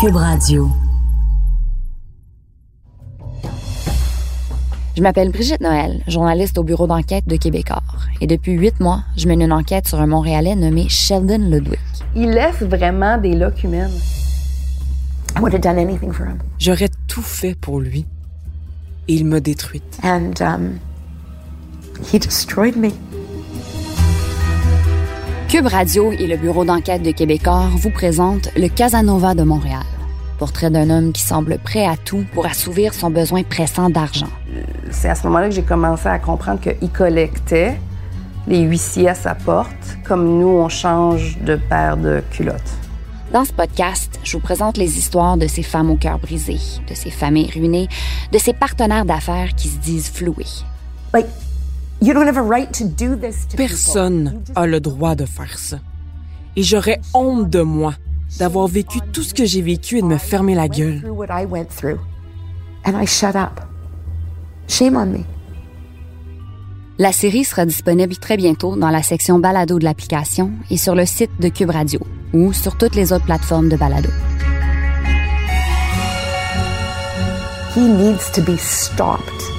Cube Radio. Je m'appelle Brigitte Noël, journaliste au bureau d'enquête de Québecor. Et depuis huit mois, je mène une enquête sur un Montréalais nommé Sheldon Ludwig. Il laisse vraiment des loques humaines. I would have done anything for him. J'aurais tout fait pour lui. Et il m'a détruite. And um, he destroyed me. Cube Radio et le bureau d'enquête de Québecor vous présentent le Casanova de Montréal. Portrait d'un homme qui semble prêt à tout pour assouvir son besoin pressant d'argent. C'est à ce moment-là que j'ai commencé à comprendre qu'il collectait les huissiers à sa porte, comme nous, on change de paire de culottes. Dans ce podcast, je vous présente les histoires de ces femmes au cœur brisé, de ces familles ruinées, de ces partenaires d'affaires qui se disent floués. Personne a le droit de faire ça. Et j'aurais honte de moi d'avoir vécu tout ce que j'ai vécu et de me fermer la gueule. La série sera disponible très bientôt dans la section balado de l'application et sur le site de Cube Radio ou sur toutes les autres plateformes de balado. He needs to be stopped.